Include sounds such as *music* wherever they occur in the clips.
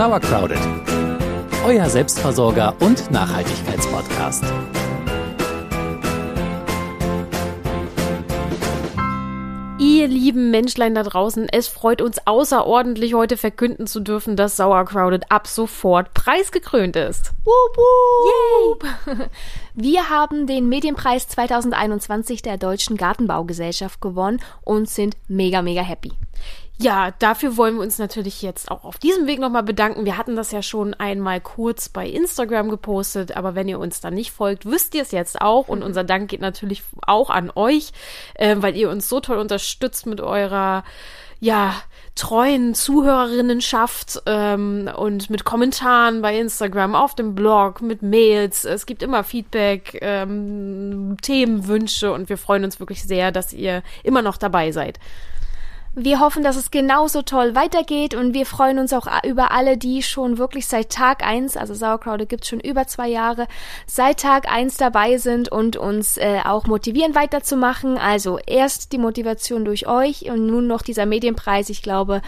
Sauercrowded, euer Selbstversorger und Nachhaltigkeitspodcast. Ihr lieben Menschlein da draußen, es freut uns außerordentlich, heute verkünden zu dürfen, dass Sauercrowded ab sofort preisgekrönt ist. Wup. Yay! *laughs* Wir haben den Medienpreis 2021 der Deutschen Gartenbaugesellschaft gewonnen und sind mega, mega happy. Ja, dafür wollen wir uns natürlich jetzt auch auf diesem Weg nochmal bedanken. Wir hatten das ja schon einmal kurz bei Instagram gepostet, aber wenn ihr uns da nicht folgt, wisst ihr es jetzt auch. Und unser Dank geht natürlich auch an euch, äh, weil ihr uns so toll unterstützt mit eurer, ja, treuen Zuhörerinnenschaft ähm, und mit Kommentaren bei Instagram, auf dem Blog, mit Mails. Es gibt immer Feedback, ähm, Themenwünsche und wir freuen uns wirklich sehr, dass ihr immer noch dabei seid. Wir hoffen, dass es genauso toll weitergeht und wir freuen uns auch über alle, die schon wirklich seit Tag eins, also Sauerkraude gibt's schon über zwei Jahre, seit Tag eins dabei sind und uns äh, auch motivieren weiterzumachen. Also erst die Motivation durch euch und nun noch dieser Medienpreis. Ich glaube,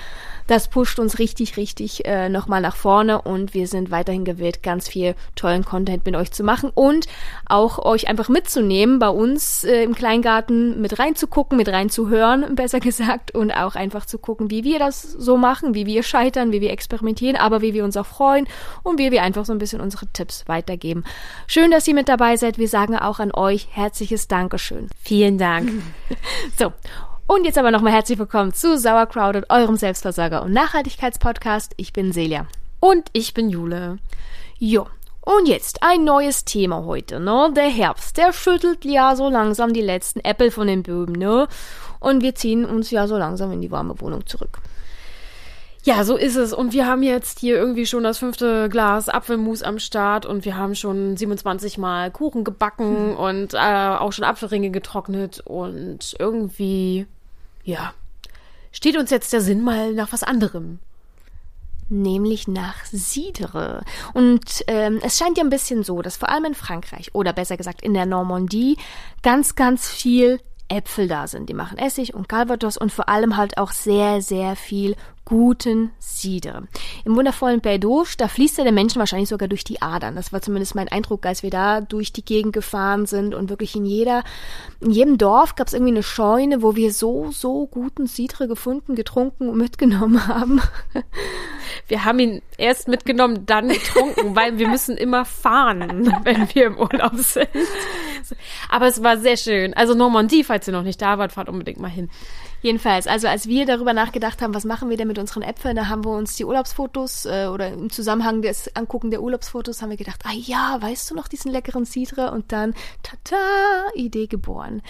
das pusht uns richtig, richtig äh, nochmal nach vorne und wir sind weiterhin gewillt, ganz viel tollen Content mit euch zu machen und auch euch einfach mitzunehmen, bei uns äh, im Kleingarten mit reinzugucken, mit reinzuhören, *laughs* besser gesagt, und auch einfach zu gucken, wie wir das so machen, wie wir scheitern, wie wir experimentieren, aber wie wir uns auch freuen und wie wir einfach so ein bisschen unsere Tipps weitergeben. Schön, dass ihr mit dabei seid. Wir sagen auch an euch herzliches Dankeschön. Vielen Dank. *laughs* so. Und jetzt aber nochmal herzlich willkommen zu Sauercrowded, eurem Selbstversorger und Nachhaltigkeitspodcast. Ich bin Celia. Und ich bin Jule. Jo. Und jetzt ein neues Thema heute, ne? Der Herbst, der schüttelt ja so langsam die letzten Äpfel von den Böben, ne? Und wir ziehen uns ja so langsam in die warme Wohnung zurück. Ja, so ist es. Und wir haben jetzt hier irgendwie schon das fünfte Glas Apfelmus am Start und wir haben schon 27 Mal Kuchen gebacken hm. und äh, auch schon Apfelringe getrocknet und irgendwie ja, steht uns jetzt der Sinn mal nach was anderem. Nämlich nach Cidre. Und ähm, es scheint ja ein bisschen so, dass vor allem in Frankreich oder besser gesagt in der Normandie ganz, ganz viel Äpfel da sind. Die machen Essig und Calvados und vor allem halt auch sehr, sehr viel guten Cider. Im wundervollen Baydouche, da fließt ja der Menschen wahrscheinlich sogar durch die Adern. Das war zumindest mein Eindruck, als wir da durch die Gegend gefahren sind und wirklich in jeder, in jedem Dorf gab es irgendwie eine Scheune, wo wir so, so guten Cider gefunden, getrunken und mitgenommen *laughs* haben. Wir haben ihn erst mitgenommen, dann getrunken, weil wir müssen immer fahren, *laughs* wenn wir im Urlaub sind. Aber es war sehr schön. Also Normandie, falls ihr noch nicht da wart, fahrt unbedingt mal hin. Jedenfalls, also als wir darüber nachgedacht haben, was machen wir denn mit unseren Äpfeln, da haben wir uns die Urlaubsfotos äh, oder im Zusammenhang des Angucken der Urlaubsfotos haben wir gedacht, ah ja, weißt du noch diesen leckeren Cidre? Und dann, tata, Idee geboren.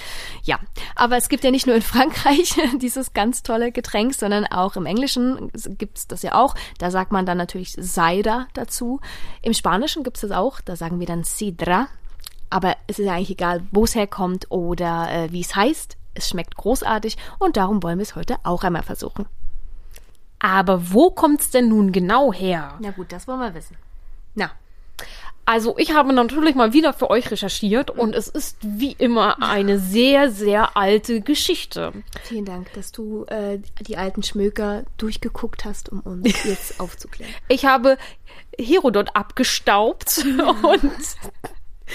Ja, aber es gibt ja nicht nur in Frankreich *laughs* dieses ganz tolle Getränk, sondern auch im Englischen gibt's das ja auch. Da sagt man dann natürlich Cider dazu. Im Spanischen gibt's das auch, da sagen wir dann Sidra. Aber es ist eigentlich egal, wo es herkommt oder äh, wie es heißt. Es schmeckt großartig und darum wollen wir es heute auch einmal versuchen. Aber wo kommt's denn nun genau her? Na gut, das wollen wir wissen. Na, also ich habe natürlich mal wieder für euch recherchiert und es ist wie immer eine sehr, sehr alte Geschichte. Vielen Dank, dass du äh, die alten Schmöker durchgeguckt hast, um uns *laughs* jetzt aufzuklären. Ich habe Herodot abgestaubt *laughs* und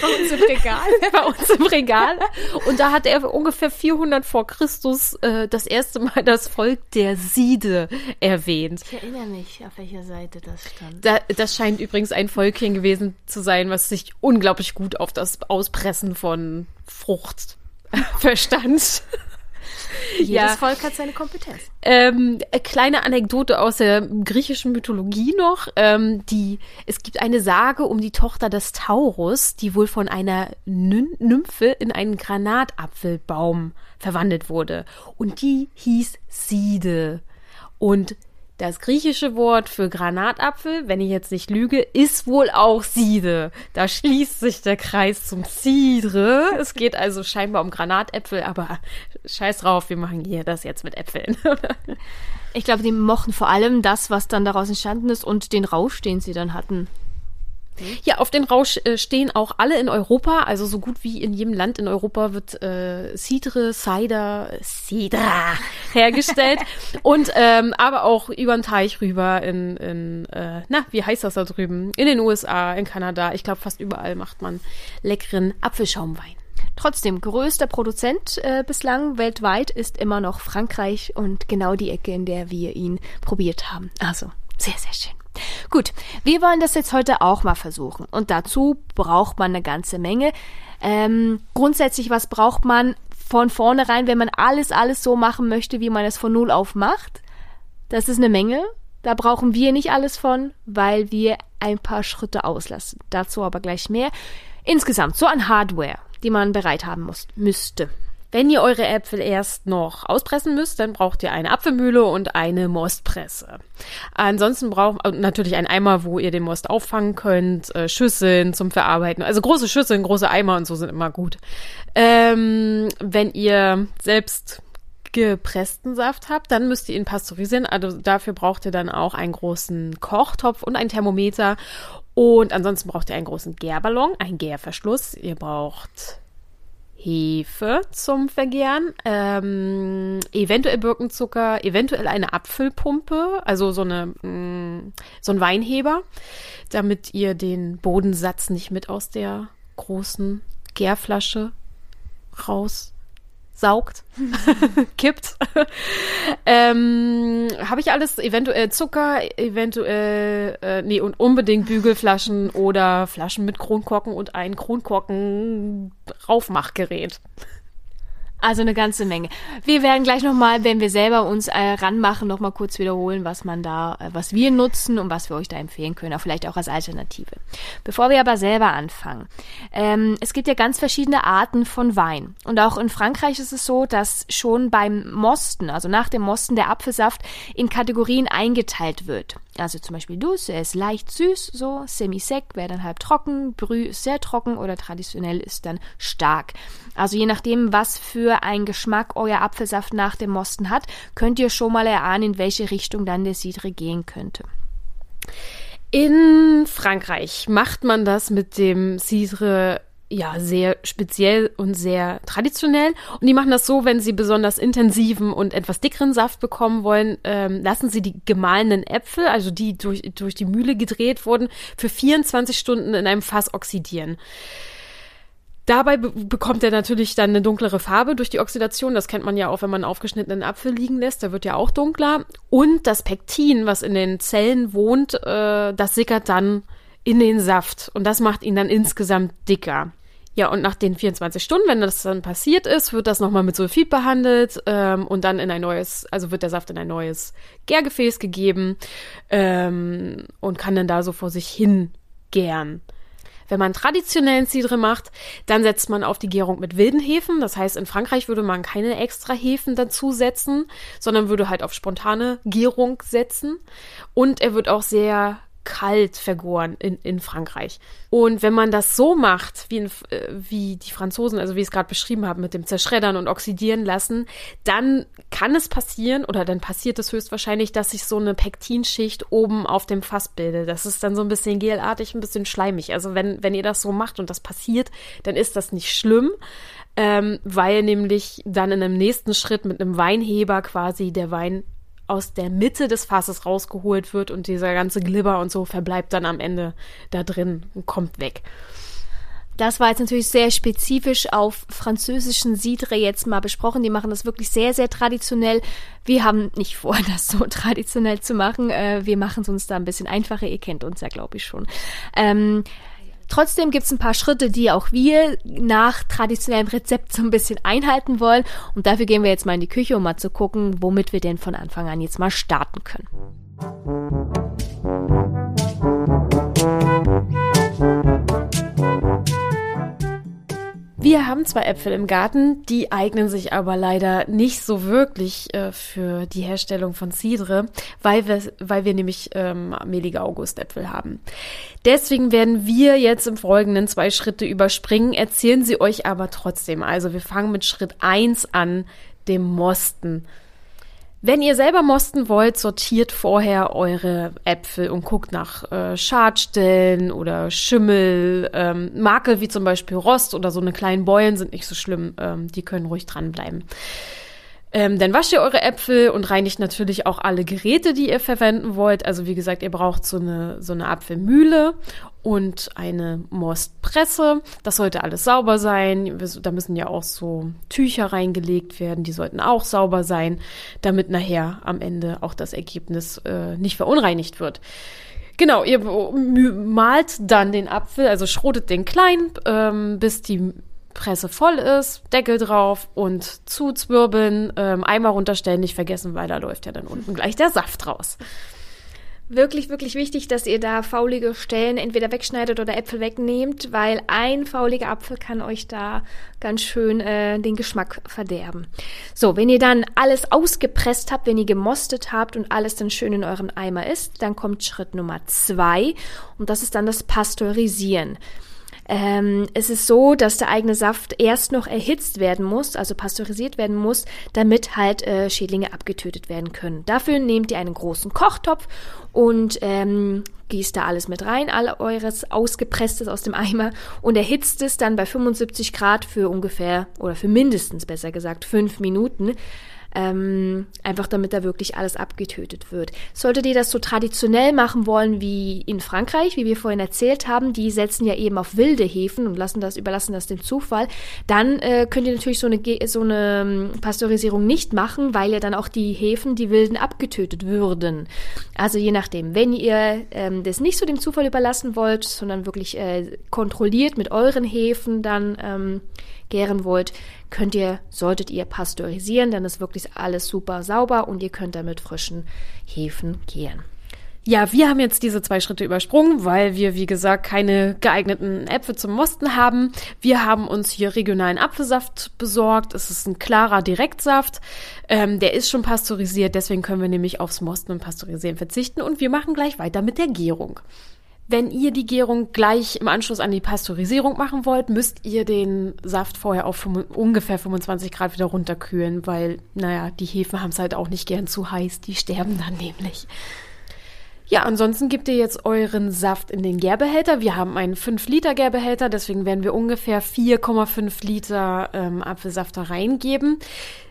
bei uns im Regal. *laughs* Bei uns im Regal. Und da hat er ungefähr 400 vor Christus äh, das erste Mal das Volk der Siede erwähnt. Ich erinnere mich, auf welcher Seite das stand. Da, das scheint übrigens ein Völkchen gewesen zu sein, was sich unglaublich gut auf das Auspressen von Frucht *laughs* verstand. *laughs* Jedes ja. Volk hat seine Kompetenz. Ähm, kleine Anekdote aus der griechischen Mythologie noch. Ähm, die, es gibt eine Sage um die Tochter des Taurus, die wohl von einer Nymphe in einen Granatapfelbaum verwandelt wurde. Und die hieß Side. Und das griechische Wort für Granatapfel, wenn ich jetzt nicht lüge, ist wohl auch Side. Da schließt sich der Kreis zum Cidre. Es geht also scheinbar um Granatäpfel, aber scheiß drauf, wir machen hier das jetzt mit Äpfeln. ich glaube, die mochten vor allem das, was dann daraus entstanden ist und den Rausch, den sie dann hatten. Ja, auf den Rausch äh, stehen auch alle in Europa, also so gut wie in jedem Land in Europa wird äh, Cidre, Cider, Cidra *laughs* hergestellt und ähm, aber auch über den Teich rüber in, in äh, na, wie heißt das da drüben? In den USA, in Kanada, ich glaube fast überall macht man leckeren Apfelschaumwein. Trotzdem, größter Produzent äh, bislang weltweit ist immer noch Frankreich und genau die Ecke, in der wir ihn probiert haben. Also, sehr, sehr schön. Gut, wir wollen das jetzt heute auch mal versuchen. Und dazu braucht man eine ganze Menge. Ähm, grundsätzlich, was braucht man von vornherein, wenn man alles, alles so machen möchte, wie man es von Null auf macht? Das ist eine Menge. Da brauchen wir nicht alles von, weil wir ein paar Schritte auslassen. Dazu aber gleich mehr. Insgesamt so an Hardware die man bereit haben muss, müsste. Wenn ihr eure Äpfel erst noch auspressen müsst, dann braucht ihr eine Apfelmühle und eine Mostpresse. Ansonsten braucht äh, natürlich ein Eimer, wo ihr den Most auffangen könnt, äh, Schüsseln zum Verarbeiten. Also große Schüsseln, große Eimer und so sind immer gut. Ähm, wenn ihr selbst gepressten Saft habt, dann müsst ihr ihn pasteurisieren. Also dafür braucht ihr dann auch einen großen Kochtopf und ein Thermometer und ansonsten braucht ihr einen großen Gärballon, einen Gärverschluss. Ihr braucht Hefe zum Vergären, ähm, eventuell Birkenzucker, eventuell eine Apfelpumpe, also so eine mh, mm, so ein Weinheber, damit ihr den Bodensatz nicht mit aus der großen Gärflasche raus saugt, *laughs* kippt. ähm, Habe ich alles, eventuell Zucker, eventuell, äh, nee, und unbedingt Bügelflaschen oder Flaschen mit Kronkorken und ein Kronkorken-Raufmachgerät. Also eine ganze Menge. Wir werden gleich nochmal, wenn wir selber uns äh, ranmachen, nochmal kurz wiederholen, was man da, äh, was wir nutzen und was wir euch da empfehlen können, auch vielleicht auch als Alternative. Bevor wir aber selber anfangen. Ähm, es gibt ja ganz verschiedene Arten von Wein. Und auch in Frankreich ist es so, dass schon beim Mosten, also nach dem Mosten der Apfelsaft in Kategorien eingeteilt wird. Also zum Beispiel Douce, ist leicht süß, so, semi-sec wäre dann halb trocken, Brü ist sehr trocken oder traditionell ist dann stark. Also je nachdem, was für einen Geschmack euer Apfelsaft nach dem Mosten hat, könnt ihr schon mal erahnen, in welche Richtung dann der Cidre gehen könnte. In Frankreich macht man das mit dem Cidre ja sehr speziell und sehr traditionell. Und die machen das so, wenn sie besonders intensiven und etwas dickeren Saft bekommen wollen, ähm, lassen sie die gemahlenen Äpfel, also die durch, durch die Mühle gedreht wurden, für 24 Stunden in einem Fass oxidieren. Dabei be bekommt er natürlich dann eine dunklere Farbe durch die Oxidation. Das kennt man ja auch, wenn man einen aufgeschnittenen Apfel liegen lässt. Der wird ja auch dunkler. Und das Pektin, was in den Zellen wohnt, äh, das sickert dann in den Saft. Und das macht ihn dann insgesamt dicker. Ja, und nach den 24 Stunden, wenn das dann passiert ist, wird das nochmal mit Sulfid behandelt ähm, und dann in ein neues, also wird der Saft in ein neues Gärgefäß gegeben ähm, und kann dann da so vor sich hin gären. Wenn man traditionellen Cidre macht, dann setzt man auf die Gärung mit wilden Hefen. Das heißt, in Frankreich würde man keine extra Hefen dazusetzen, sondern würde halt auf spontane Gärung setzen. Und er wird auch sehr kalt vergoren in, in Frankreich. Und wenn man das so macht, wie, in, äh, wie die Franzosen, also wie ich es gerade beschrieben habe, mit dem Zerschreddern und Oxidieren lassen, dann kann es passieren, oder dann passiert es höchstwahrscheinlich, dass sich so eine Pektinschicht oben auf dem Fass bildet. Das ist dann so ein bisschen gelartig, ein bisschen schleimig. Also wenn, wenn ihr das so macht und das passiert, dann ist das nicht schlimm. Ähm, weil nämlich dann in einem nächsten Schritt mit einem Weinheber quasi der Wein aus der Mitte des Fasses rausgeholt wird und dieser ganze Glibber und so verbleibt dann am Ende da drin und kommt weg. Das war jetzt natürlich sehr spezifisch auf französischen Cidre jetzt mal besprochen. Die machen das wirklich sehr, sehr traditionell. Wir haben nicht vor, *laughs* das so traditionell zu machen. Äh, wir machen es uns da ein bisschen einfacher. Ihr kennt uns ja, glaube ich, schon. Ähm, Trotzdem gibt es ein paar Schritte, die auch wir nach traditionellem Rezept so ein bisschen einhalten wollen. Und dafür gehen wir jetzt mal in die Küche, um mal zu gucken, womit wir denn von Anfang an jetzt mal starten können. Haben zwei Äpfel im Garten, die eignen sich aber leider nicht so wirklich äh, für die Herstellung von Cidre, weil wir, weil wir nämlich ähm, mehlige Augustäpfel haben. Deswegen werden wir jetzt im Folgenden zwei Schritte überspringen, erzählen sie euch aber trotzdem. Also wir fangen mit Schritt eins an, dem Mosten. Wenn ihr selber mosten wollt, sortiert vorher eure Äpfel und guckt nach äh, Schadstellen oder Schimmel. Ähm, Makel wie zum Beispiel Rost oder so eine kleinen Beulen sind nicht so schlimm. Ähm, die können ruhig dranbleiben. Ähm, dann wascht ihr eure Äpfel und reinigt natürlich auch alle Geräte, die ihr verwenden wollt. Also wie gesagt, ihr braucht so eine, so eine Apfelmühle und eine Mostpresse. Das sollte alles sauber sein. Da müssen ja auch so Tücher reingelegt werden. Die sollten auch sauber sein, damit nachher am Ende auch das Ergebnis äh, nicht verunreinigt wird. Genau, ihr malt dann den Apfel, also schrotet den klein, ähm, bis die Presse voll ist, Deckel drauf und zuzwirbeln, ähm, Eimer runterstellen, nicht vergessen, weil da läuft ja dann unten gleich der Saft raus. Wirklich, wirklich wichtig, dass ihr da faulige Stellen entweder wegschneidet oder Äpfel wegnehmt, weil ein fauliger Apfel kann euch da ganz schön äh, den Geschmack verderben. So, wenn ihr dann alles ausgepresst habt, wenn ihr gemostet habt und alles dann schön in euren Eimer ist, dann kommt Schritt Nummer zwei und das ist dann das Pasteurisieren. Ähm, es ist so, dass der eigene Saft erst noch erhitzt werden muss, also pasteurisiert werden muss, damit halt äh, Schädlinge abgetötet werden können. Dafür nehmt ihr einen großen Kochtopf und ähm, gießt da alles mit rein, all eures ausgepresstes aus dem Eimer und erhitzt es dann bei 75 Grad für ungefähr oder für mindestens besser gesagt fünf Minuten. Ähm, einfach damit da wirklich alles abgetötet wird. Solltet ihr das so traditionell machen wollen wie in Frankreich, wie wir vorhin erzählt haben, die setzen ja eben auf wilde Hefen und lassen das, überlassen das dem Zufall, dann äh, könnt ihr natürlich so eine, so eine ähm, Pasteurisierung nicht machen, weil ja dann auch die Hefen, die wilden, abgetötet würden. Also je nachdem, wenn ihr ähm, das nicht so dem Zufall überlassen wollt, sondern wirklich äh, kontrolliert mit euren Hefen dann ähm, gären wollt, könnt ihr, solltet ihr pasteurisieren, dann ist wirklich alles super sauber und ihr könnt damit frischen Hefen gären. Ja, wir haben jetzt diese zwei Schritte übersprungen, weil wir, wie gesagt, keine geeigneten Äpfel zum Mosten haben. Wir haben uns hier regionalen Apfelsaft besorgt. Es ist ein klarer Direktsaft. Ähm, der ist schon pasteurisiert, deswegen können wir nämlich aufs Mosten und Pasteurisieren verzichten. Und wir machen gleich weiter mit der Gärung. Wenn ihr die Gärung gleich im Anschluss an die Pasteurisierung machen wollt, müsst ihr den Saft vorher auf ungefähr 25 Grad wieder runterkühlen, weil, naja, die Hefen haben es halt auch nicht gern zu heiß, die sterben dann nämlich. Ja, ansonsten gebt ihr jetzt euren Saft in den Gärbehälter. Wir haben einen 5-Liter-Gärbehälter, deswegen werden wir ungefähr 4,5 Liter ähm, Apfelsaft da reingeben.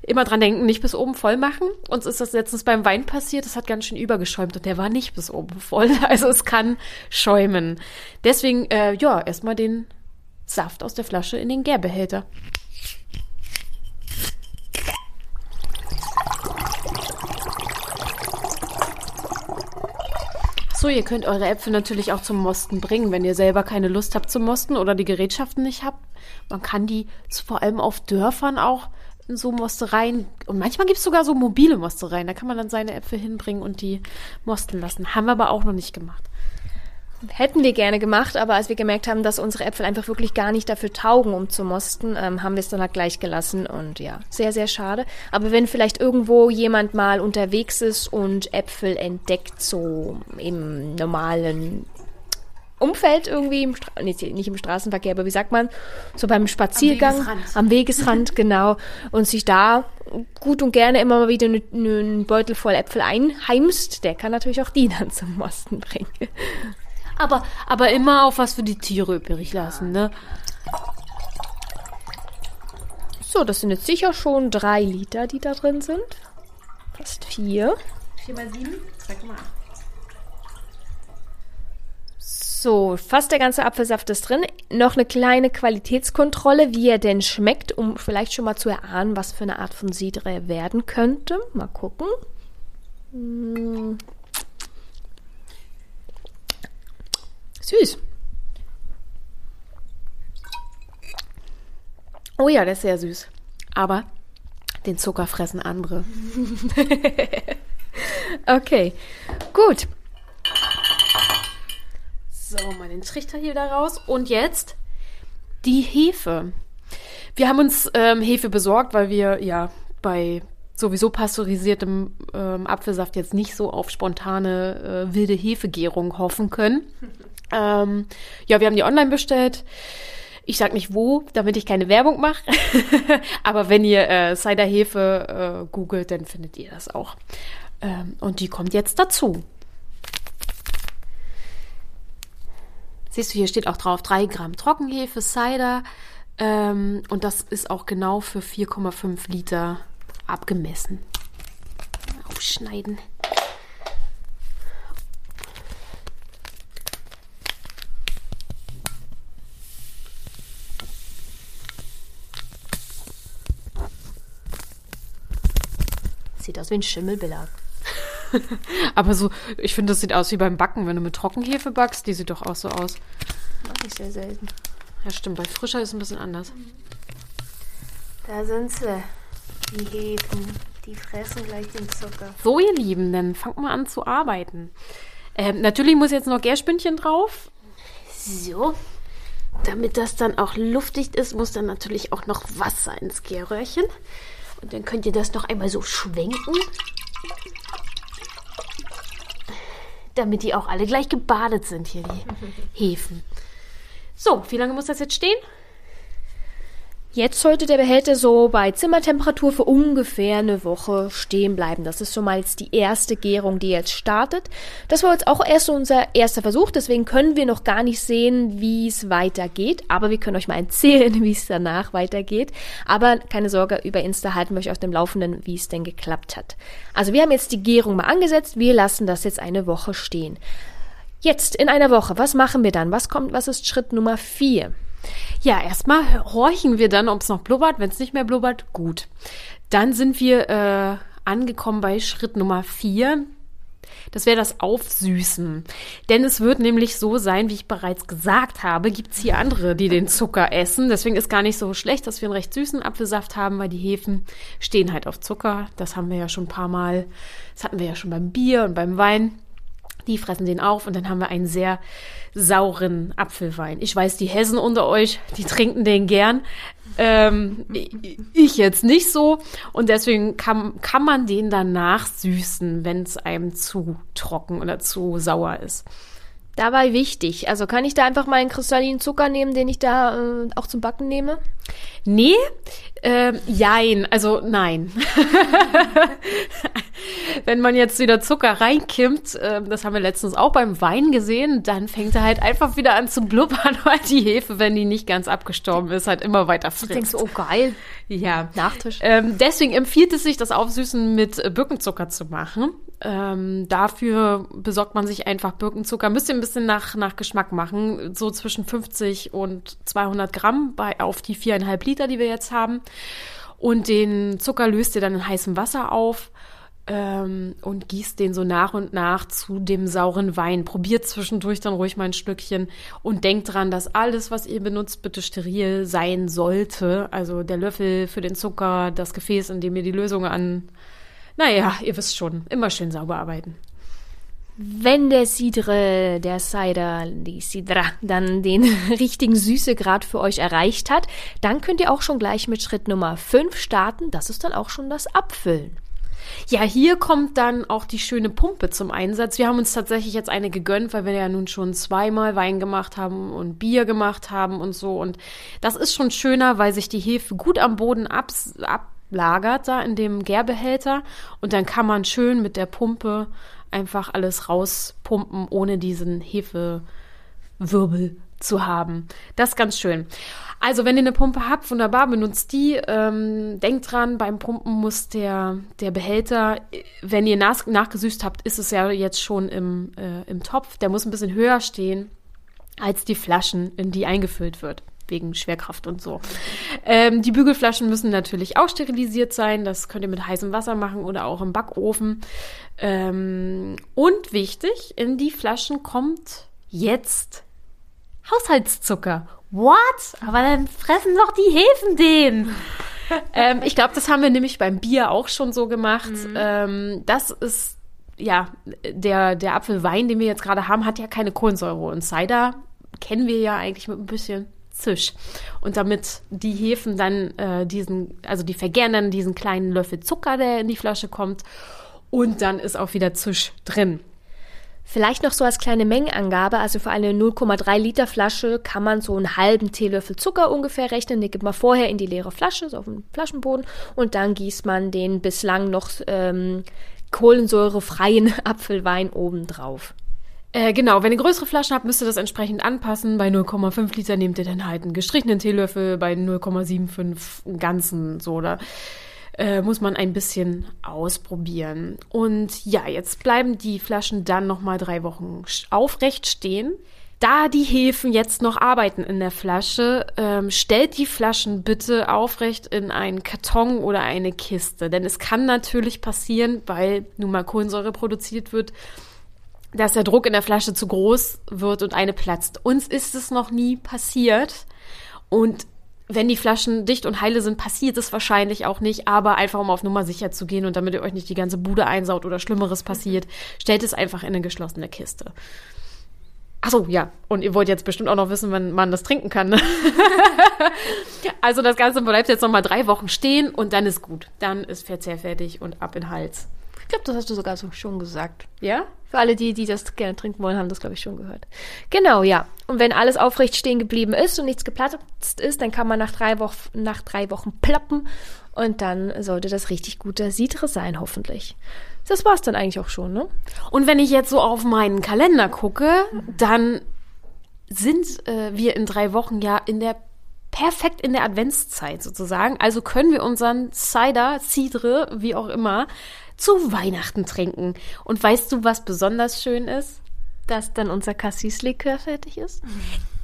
Immer dran denken, nicht bis oben voll machen. Uns ist das letztens beim Wein passiert, das hat ganz schön übergeschäumt und der war nicht bis oben voll. *laughs* Also es kann schäumen. Deswegen, äh, ja, erstmal den Saft aus der Flasche in den Gärbehälter. So, ihr könnt eure Äpfel natürlich auch zum Mosten bringen, wenn ihr selber keine Lust habt zum Mosten oder die Gerätschaften nicht habt. Man kann die vor allem auf Dörfern auch in so Mostereien und manchmal gibt es sogar so mobile Mostereien. Da kann man dann seine Äpfel hinbringen und die mosten lassen. Haben wir aber auch noch nicht gemacht. Hätten wir gerne gemacht, aber als wir gemerkt haben, dass unsere Äpfel einfach wirklich gar nicht dafür taugen, um zu mosten, ähm, haben wir es dann halt gleich gelassen und ja, sehr, sehr schade. Aber wenn vielleicht irgendwo jemand mal unterwegs ist und Äpfel entdeckt, so im normalen Umfeld irgendwie, im nicht, nicht im Straßenverkehr, aber wie sagt man, so beim Spaziergang, am Wegesrand, am Wegesrand *laughs* genau, und sich da gut und gerne immer mal wieder einen Beutel voll Äpfel einheimst, der kann natürlich auch die dann zum Mosten bringen. Aber, aber immer auf was für die Tiere übrig lassen, ne? So, das sind jetzt sicher schon drei Liter, die da drin sind. Fast vier. Vier mal sieben? 2,8. So, fast der ganze Apfelsaft ist drin. Noch eine kleine Qualitätskontrolle, wie er denn schmeckt, um vielleicht schon mal zu erahnen, was für eine Art von Sidre er werden könnte. Mal gucken. Hm. Süß. Oh ja, der ist sehr süß. Aber den Zucker fressen andere. *laughs* okay, gut. So, mal den Trichter hier da raus. Und jetzt die Hefe. Wir haben uns ähm, Hefe besorgt, weil wir ja bei sowieso pasteurisiertem ähm, Apfelsaft jetzt nicht so auf spontane äh, wilde Hefegärung hoffen können. *laughs* Ähm, ja, wir haben die online bestellt. Ich sag nicht wo, damit ich keine Werbung mache. *laughs* Aber wenn ihr äh, Ciderhefe äh, googelt, dann findet ihr das auch. Ähm, und die kommt jetzt dazu. Siehst du, hier steht auch drauf 3 Gramm Trockenhefe, Cider. Ähm, und das ist auch genau für 4,5 Liter abgemessen. Aufschneiden. Sieht aus wie ein Schimmelbelag. *laughs* Aber so, ich finde, das sieht aus wie beim Backen, wenn du mit Trockenhefe backst. Die sieht doch auch so aus. Mach ich sehr selten. Ja, stimmt. Bei frischer ist es ein bisschen anders. Da sind sie. Die Hefen. Die fressen gleich den Zucker. So, ihr Lieben, dann fangt mal an zu arbeiten. Ähm, natürlich muss jetzt noch Gärspündchen drauf. So. Damit das dann auch luftdicht ist, muss dann natürlich auch noch Wasser ins Gärröhrchen. Und dann könnt ihr das noch einmal so schwenken. Damit die auch alle gleich gebadet sind hier, die Hefen. So, wie lange muss das jetzt stehen? Jetzt sollte der Behälter so bei Zimmertemperatur für ungefähr eine Woche stehen bleiben. Das ist schon mal jetzt die erste Gärung, die jetzt startet. Das war jetzt auch erst unser erster Versuch, deswegen können wir noch gar nicht sehen, wie es weitergeht. Aber wir können euch mal erzählen, *laughs* wie es danach weitergeht. Aber keine Sorge, über Insta halten wir euch auf dem Laufenden, wie es denn geklappt hat. Also wir haben jetzt die Gärung mal angesetzt. Wir lassen das jetzt eine Woche stehen. Jetzt in einer Woche, was machen wir dann? Was kommt, was ist Schritt Nummer vier? Ja, erstmal horchen wir dann, ob es noch blubbert. Wenn es nicht mehr blubbert, gut. Dann sind wir äh, angekommen bei Schritt Nummer vier. Das wäre das Aufsüßen. Denn es wird nämlich so sein, wie ich bereits gesagt habe, gibt es hier andere, die den Zucker essen. Deswegen ist gar nicht so schlecht, dass wir einen recht süßen Apfelsaft haben, weil die Hefen stehen halt auf Zucker. Das haben wir ja schon ein paar Mal, das hatten wir ja schon beim Bier und beim Wein. Die fressen den auf und dann haben wir einen sehr sauren Apfelwein. Ich weiß, die Hessen unter euch, die trinken den gern. Ähm, ich jetzt nicht so. Und deswegen kann, kann man den danach süßen, wenn es einem zu trocken oder zu sauer ist. Dabei wichtig. Also kann ich da einfach mal einen kristallinen Zucker nehmen, den ich da äh, auch zum Backen nehme? Nee, ähm, jein, also nein. *laughs* Wenn man jetzt wieder Zucker reinkimmt, äh, das haben wir letztens auch beim Wein gesehen, dann fängt er halt einfach wieder an zu blubbern, *laughs* weil die Hefe, wenn die nicht ganz abgestorben ist, halt immer weiter frisst. Du denkst, oh geil. Ja. Nachtisch. Ähm, deswegen empfiehlt es sich, das Aufsüßen mit Birkenzucker zu machen. Ähm, dafür besorgt man sich einfach Birkenzucker. Müsst ihr ein bisschen nach, nach Geschmack machen. So zwischen 50 und 200 Gramm bei, auf die viereinhalb Liter, die wir jetzt haben. Und den Zucker löst ihr dann in heißem Wasser auf ähm, und gießt den so nach und nach zu dem sauren Wein. Probiert zwischendurch dann ruhig mal ein Stückchen und denkt dran, dass alles, was ihr benutzt, bitte steril sein sollte. Also der Löffel für den Zucker, das Gefäß, in dem ihr die Lösung an naja, ihr wisst schon, immer schön sauber arbeiten. Wenn der Cidre, der Cider, die Cidra, dann den *laughs* richtigen Süßegrad für euch erreicht hat, dann könnt ihr auch schon gleich mit Schritt Nummer 5 starten. Das ist dann auch schon das Abfüllen. Ja, hier kommt dann auch die schöne Pumpe zum Einsatz. Wir haben uns tatsächlich jetzt eine gegönnt, weil wir ja nun schon zweimal Wein gemacht haben und Bier gemacht haben und so. Und das ist schon schöner, weil sich die Hefe gut am Boden abs ab lagert da in dem Gärbehälter und dann kann man schön mit der Pumpe einfach alles rauspumpen, ohne diesen Hefewirbel zu haben. Das ist ganz schön. Also, wenn ihr eine Pumpe habt, wunderbar, benutzt die. Ähm, denkt dran, beim Pumpen muss der, der Behälter, wenn ihr nach, nachgesüßt habt, ist es ja jetzt schon im, äh, im Topf, der muss ein bisschen höher stehen als die Flaschen, in die eingefüllt wird wegen Schwerkraft und so. Ähm, die Bügelflaschen müssen natürlich auch sterilisiert sein. Das könnt ihr mit heißem Wasser machen oder auch im Backofen. Ähm, und wichtig, in die Flaschen kommt jetzt Haushaltszucker. What? Aber dann fressen doch die Hefen den. ähm, ich glaube, das haben wir nämlich beim Bier auch schon so gemacht. Mhm. Ähm, das ist ja, der, der Apfelwein, den wir jetzt gerade haben, hat ja keine Kohlensäure. Und Cider kennen wir ja eigentlich mit ein bisschen Zisch. Und damit die Hefen dann äh, diesen, also die vergären dann diesen kleinen Löffel Zucker, der in die Flasche kommt. Und dann ist auch wieder Zisch drin. Vielleicht noch so als kleine Mengenangabe, also für eine 0,3 Liter Flasche kann man so einen halben Teelöffel Zucker ungefähr rechnen. Den gibt man vorher in die leere Flasche, so auf den Flaschenboden, und dann gießt man den bislang noch ähm, kohlensäurefreien *laughs* Apfelwein obendrauf. Äh, genau, wenn ihr größere Flaschen habt, müsst ihr das entsprechend anpassen. Bei 0,5 Liter nehmt ihr dann halt einen gestrichenen Teelöffel, bei 0,75 einen ganzen, so, oder äh, muss man ein bisschen ausprobieren. Und ja, jetzt bleiben die Flaschen dann nochmal drei Wochen aufrecht stehen. Da die Hefen jetzt noch arbeiten in der Flasche, ähm, stellt die Flaschen bitte aufrecht in einen Karton oder eine Kiste. Denn es kann natürlich passieren, weil nun mal Kohlensäure produziert wird, dass der Druck in der Flasche zu groß wird und eine platzt. Uns ist es noch nie passiert. Und wenn die Flaschen dicht und heile sind, passiert es wahrscheinlich auch nicht, aber einfach um auf Nummer sicher zu gehen und damit ihr euch nicht die ganze Bude einsaut oder Schlimmeres passiert, stellt es einfach in eine geschlossene Kiste. Achso, ja. Und ihr wollt jetzt bestimmt auch noch wissen, wann man das trinken kann. Ne? *laughs* also das Ganze bleibt jetzt nochmal drei Wochen stehen und dann ist gut. Dann ist Verzehr fertig und ab in den Hals. Ich glaube, das hast du sogar so schon gesagt. Ja? Für alle, die, die das gerne trinken wollen, haben das, glaube ich, schon gehört. Genau, ja. Und wenn alles aufrecht stehen geblieben ist und nichts geplatzt ist, dann kann man nach drei, Wochen, nach drei Wochen ploppen und dann sollte das richtig guter Sidre sein, hoffentlich. Das war's dann eigentlich auch schon, ne? Und wenn ich jetzt so auf meinen Kalender gucke, dann sind äh, wir in drei Wochen ja in der perfekt in der Adventszeit sozusagen. Also können wir unseren Cider, Cidre, wie auch immer, zu Weihnachten trinken. Und weißt du, was besonders schön ist? Dass dann unser Cassis-Likör fertig ist.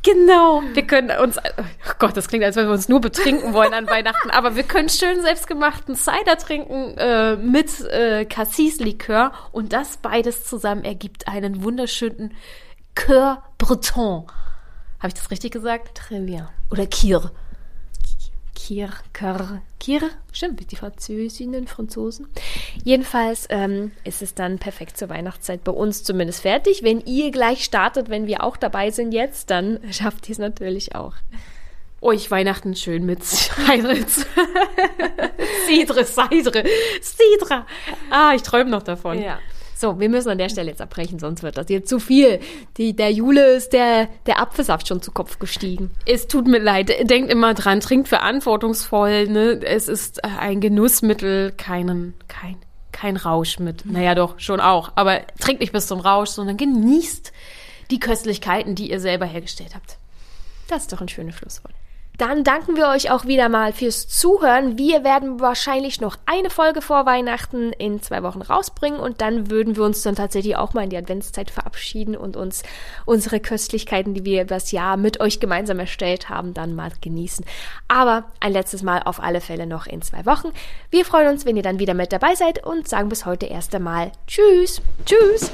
Genau, wir können uns, oh Gott, das klingt, als wenn wir uns nur betrinken wollen an Weihnachten, aber wir können schön selbstgemachten Cider trinken äh, mit äh, Cassis-Likör und das beides zusammen ergibt einen wunderschönen Coeur Breton. Habe ich das richtig gesagt? Très bien. Oder Kir. Kir, Kir, Kir, stimmt, die Französinnen, Franzosen. Jedenfalls ähm, ist es dann perfekt zur Weihnachtszeit bei uns zumindest fertig. Wenn ihr gleich startet, wenn wir auch dabei sind jetzt, dann *laughs* schafft ihr es natürlich auch. Euch Weihnachten schön mit Heiritz. Cidre, *laughs* Seidre, Sidra. Ah, ich träume noch davon. Ja. So, wir müssen an der Stelle jetzt abbrechen, sonst wird das hier zu viel. Die, der Jule ist der, der Apfelsaft schon zu Kopf gestiegen. Es tut mir leid. Denkt immer dran, trinkt verantwortungsvoll. Ne? Es ist ein Genussmittel, keinen, kein, kein Rauschmittel. Naja, doch, schon auch. Aber trinkt nicht bis zum Rausch, sondern genießt die Köstlichkeiten, die ihr selber hergestellt habt. Das ist doch ein schönes Schlusswort. Dann danken wir euch auch wieder mal fürs Zuhören. Wir werden wahrscheinlich noch eine Folge vor Weihnachten in zwei Wochen rausbringen und dann würden wir uns dann tatsächlich auch mal in die Adventszeit verabschieden und uns unsere Köstlichkeiten, die wir übers Jahr mit euch gemeinsam erstellt haben, dann mal genießen. Aber ein letztes Mal auf alle Fälle noch in zwei Wochen. Wir freuen uns, wenn ihr dann wieder mit dabei seid und sagen bis heute erst einmal Tschüss. Tschüss.